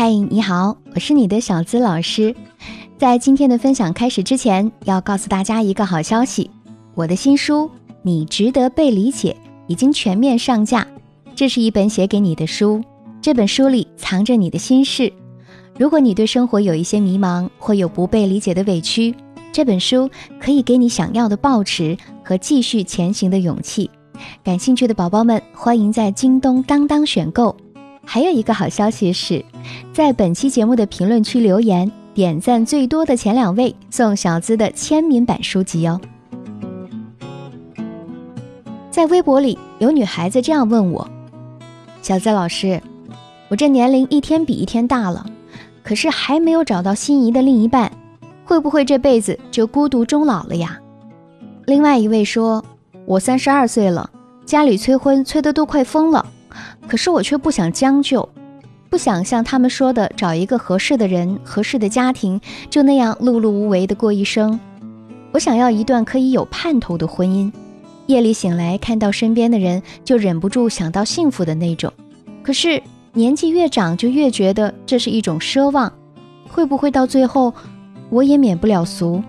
嗨，你好，我是你的小资老师。在今天的分享开始之前，要告诉大家一个好消息：我的新书《你值得被理解》已经全面上架。这是一本写给你的书，这本书里藏着你的心事。如果你对生活有一些迷茫，或有不被理解的委屈，这本书可以给你想要的抱持和继续前行的勇气。感兴趣的宝宝们，欢迎在京东、当当选购。还有一个好消息是，在本期节目的评论区留言点赞最多的前两位送小资的签名版书籍哦。在微博里有女孩子这样问我：“小资老师，我这年龄一天比一天大了，可是还没有找到心仪的另一半，会不会这辈子就孤独终老了呀？”另外一位说：“我三十二岁了，家里催婚催得都快疯了。”可是我却不想将就，不想像他们说的找一个合适的人、合适的家庭，就那样碌碌无为的过一生。我想要一段可以有盼头的婚姻，夜里醒来看到身边的人，就忍不住想到幸福的那种。可是年纪越长，就越觉得这是一种奢望，会不会到最后，我也免不了俗？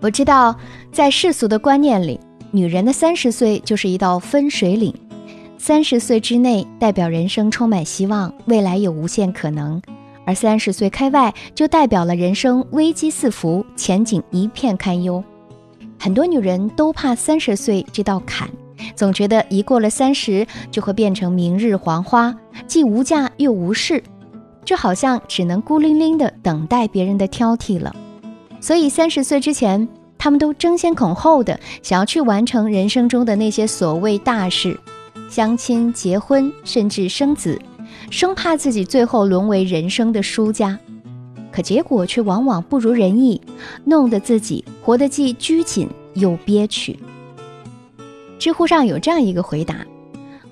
我知道，在世俗的观念里，女人的三十岁就是一道分水岭。三十岁之内代表人生充满希望，未来有无限可能；而三十岁开外就代表了人生危机四伏，前景一片堪忧。很多女人都怕三十岁这道坎，总觉得一过了三十就会变成明日黄花，既无价又无势，就好像只能孤零零的等待别人的挑剔了。所以三十岁之前，她们都争先恐后的想要去完成人生中的那些所谓大事。相亲、结婚，甚至生子，生怕自己最后沦为人生的输家，可结果却往往不如人意，弄得自己活得既拘谨又憋屈。知乎上有这样一个回答：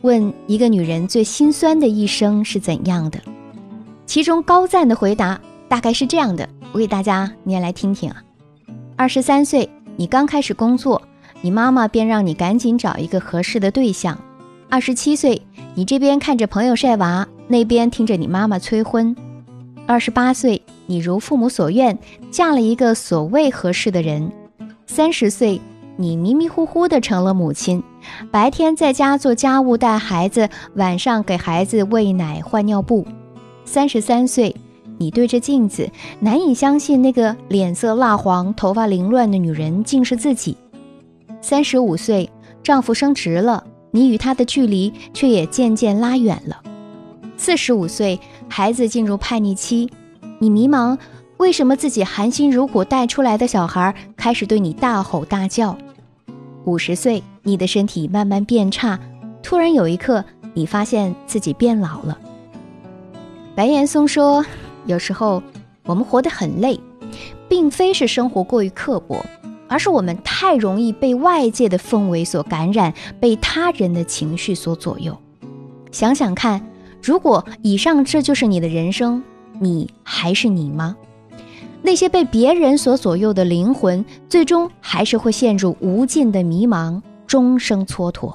问一个女人最心酸的一生是怎样的？其中高赞的回答大概是这样的，我给大家念来听听啊。二十三岁，你刚开始工作，你妈妈便让你赶紧找一个合适的对象。二十七岁，你这边看着朋友晒娃，那边听着你妈妈催婚。二十八岁，你如父母所愿，嫁了一个所谓合适的人。三十岁，你迷迷糊糊的成了母亲，白天在家做家务带孩子，晚上给孩子喂奶换尿布。三十三岁，你对着镜子，难以相信那个脸色蜡黄、头发凌乱的女人竟是自己。三十五岁，丈夫升职了。你与他的距离却也渐渐拉远了。四十五岁，孩子进入叛逆期，你迷茫，为什么自己含辛茹苦带出来的小孩开始对你大吼大叫？五十岁，你的身体慢慢变差，突然有一刻，你发现自己变老了。白岩松说：“有时候我们活得很累，并非是生活过于刻薄。”而是我们太容易被外界的氛围所感染，被他人的情绪所左右。想想看，如果以上这就是你的人生，你还是你吗？那些被别人所左右的灵魂，最终还是会陷入无尽的迷茫，终生蹉跎。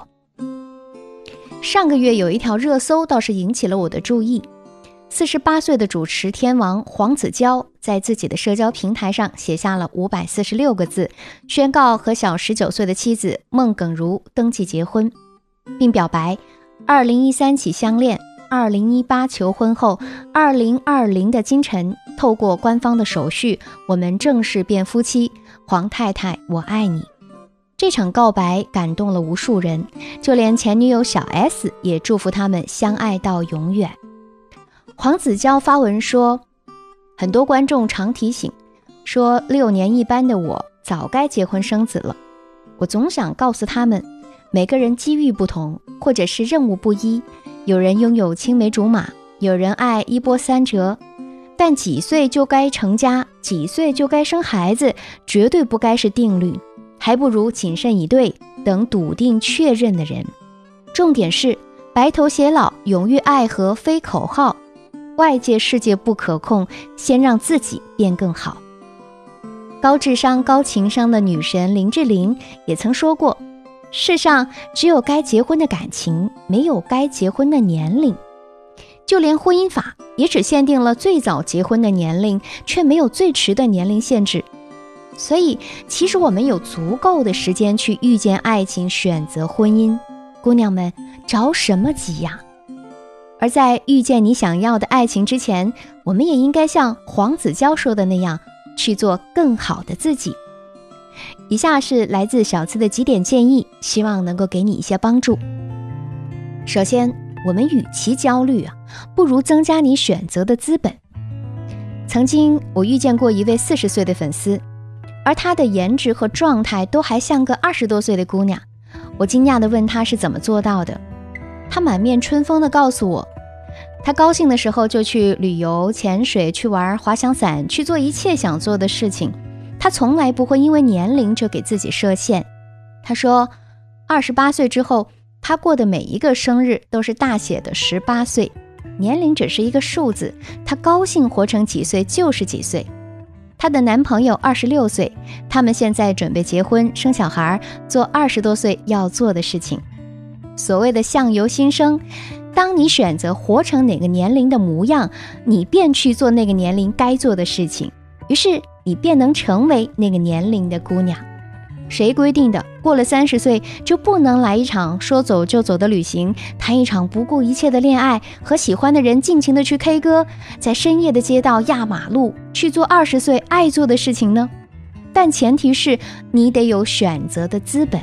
上个月有一条热搜倒是引起了我的注意。四十八岁的主持天王黄子佼在自己的社交平台上写下了五百四十六个字，宣告和小十九岁的妻子孟耿如登记结婚，并表白：二零一三起相恋，二零一八求婚后，二零二零的今晨，透过官方的手续，我们正式变夫妻。黄太太，我爱你。这场告白感动了无数人，就连前女友小 S 也祝福他们相爱到永远。黄子佼发文说：“很多观众常提醒，说六年一班的我早该结婚生子了。我总想告诉他们，每个人机遇不同，或者是任务不一，有人拥有青梅竹马，有人爱一波三折。但几岁就该成家，几岁就该生孩子，绝对不该是定律，还不如谨慎以对，等笃定确认的人。重点是白头偕老，永浴爱河，非口号。”外界世界不可控，先让自己变更好。高智商、高情商的女神林志玲也曾说过：“世上只有该结婚的感情，没有该结婚的年龄。”就连婚姻法也只限定了最早结婚的年龄，却没有最迟的年龄限制。所以，其实我们有足够的时间去遇见爱情，选择婚姻。姑娘们，着什么急呀？而在遇见你想要的爱情之前，我们也应该像黄子佼说的那样，去做更好的自己。以下是来自小资的几点建议，希望能够给你一些帮助。首先，我们与其焦虑啊，不如增加你选择的资本。曾经，我遇见过一位四十岁的粉丝。而她的颜值和状态都还像个二十多岁的姑娘，我惊讶地问她是怎么做到的。满面春风地告诉我，她高兴的时候就去旅游、潜水、去玩滑翔伞，去做一切想做的事情。她从来不会因为年龄就给自己设限。她说，二十八岁之后，她过的每一个生日都是大写的十八岁，年龄只是一个数字，她高兴活成几岁就是几岁。她的男朋友二十六岁，他们现在准备结婚生小孩，做二十多岁要做的事情。所谓的相由心生，当你选择活成哪个年龄的模样，你便去做那个年龄该做的事情，于是你便能成为那个年龄的姑娘。谁规定的？过了三十岁就不能来一场说走就走的旅行，谈一场不顾一切的恋爱，和喜欢的人尽情的去 K 歌，在深夜的街道压马路，去做二十岁爱做的事情呢？但前提是你得有选择的资本，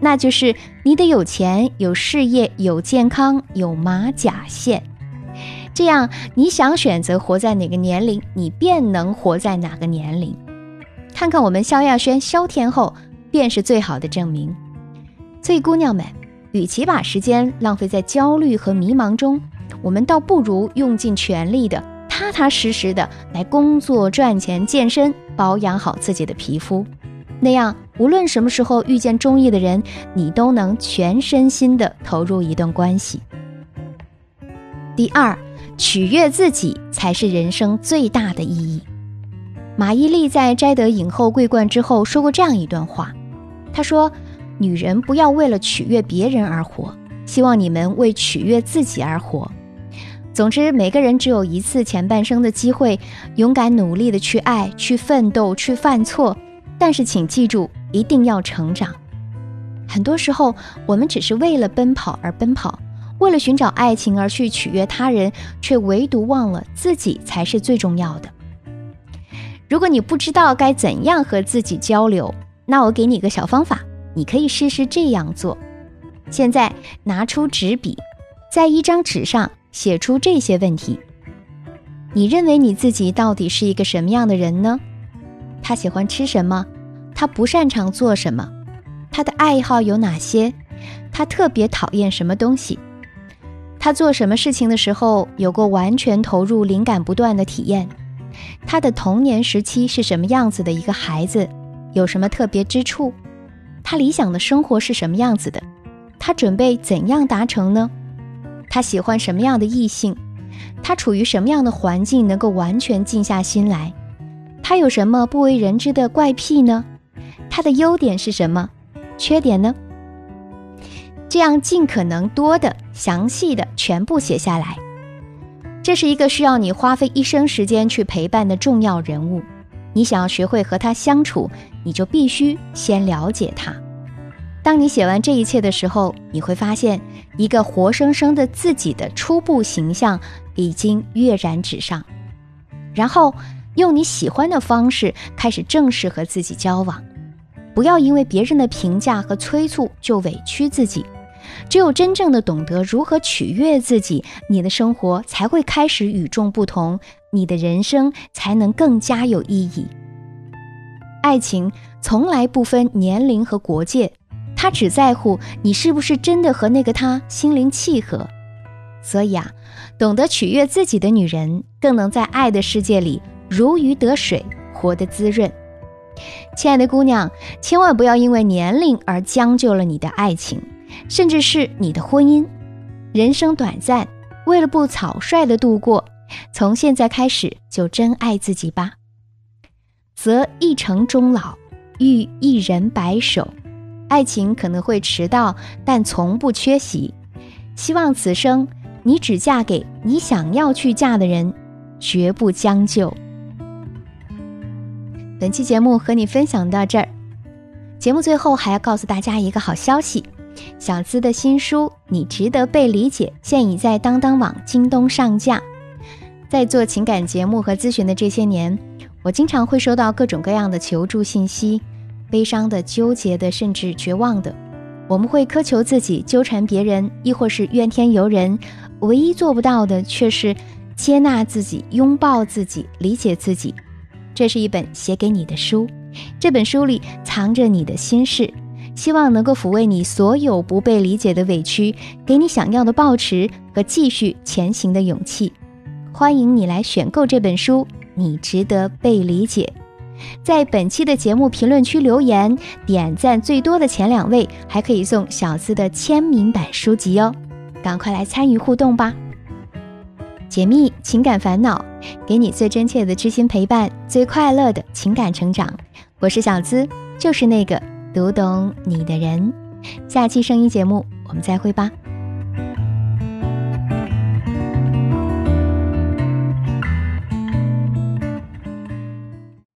那就是你得有钱、有事业、有健康、有马甲线，这样你想选择活在哪个年龄，你便能活在哪个年龄。看看我们萧亚轩、萧天后。便是最好的证明。所以，姑娘们，与其把时间浪费在焦虑和迷茫中，我们倒不如用尽全力的、踏踏实实的来工作、赚钱、健身，保养好自己的皮肤。那样，无论什么时候遇见中意的人，你都能全身心的投入一段关系。第二，取悦自己才是人生最大的意义。马伊琍在摘得影后桂冠之后说过这样一段话，她说：“女人不要为了取悦别人而活，希望你们为取悦自己而活。总之，每个人只有一次前半生的机会，勇敢努力的去爱、去奋斗、去犯错。但是，请记住，一定要成长。很多时候，我们只是为了奔跑而奔跑，为了寻找爱情而去取悦他人，却唯独忘了自己才是最重要的。”如果你不知道该怎样和自己交流，那我给你个小方法，你可以试试这样做。现在拿出纸笔，在一张纸上写出这些问题：你认为你自己到底是一个什么样的人呢？他喜欢吃什么？他不擅长做什么？他的爱好有哪些？他特别讨厌什么东西？他做什么事情的时候有过完全投入、灵感不断的体验？他的童年时期是什么样子的一个孩子？有什么特别之处？他理想的生活是什么样子的？他准备怎样达成呢？他喜欢什么样的异性？他处于什么样的环境能够完全静下心来？他有什么不为人知的怪癖呢？他的优点是什么？缺点呢？这样尽可能多的、详细的全部写下来。这是一个需要你花费一生时间去陪伴的重要人物，你想要学会和他相处，你就必须先了解他。当你写完这一切的时候，你会发现一个活生生的自己的初步形象已经跃然纸上。然后用你喜欢的方式开始正式和自己交往，不要因为别人的评价和催促就委屈自己。只有真正的懂得如何取悦自己，你的生活才会开始与众不同，你的人生才能更加有意义。爱情从来不分年龄和国界，他只在乎你是不是真的和那个他心灵契合。所以啊，懂得取悦自己的女人，更能在爱的世界里如鱼得水，活得滋润。亲爱的姑娘，千万不要因为年龄而将就了你的爱情。甚至是你的婚姻，人生短暂，为了不草率的度过，从现在开始就珍爱自己吧。择一城终老，遇一人白首，爱情可能会迟到，但从不缺席。希望此生你只嫁给你想要去嫁的人，绝不将就。本期节目和你分享到这儿。节目最后还要告诉大家一个好消息：小资的新书《你值得被理解》现已在当当网、京东上架。在做情感节目和咨询的这些年，我经常会收到各种各样的求助信息，悲伤的、纠结的，甚至绝望的。我们会苛求自己，纠缠别人，亦或是怨天尤人。唯一做不到的，却是接纳自己、拥抱自己、理解自己。这是一本写给你的书，这本书里藏着你的心事，希望能够抚慰你所有不被理解的委屈，给你想要的抱持和继续前行的勇气。欢迎你来选购这本书，你值得被理解。在本期的节目评论区留言，点赞最多的前两位还可以送小资的签名版书籍哦，赶快来参与互动吧！解密情感烦恼，给你最真切的知心陪伴，最快乐的情感成长。我是小资，就是那个读懂你的人。下期声音节目，我们再会吧。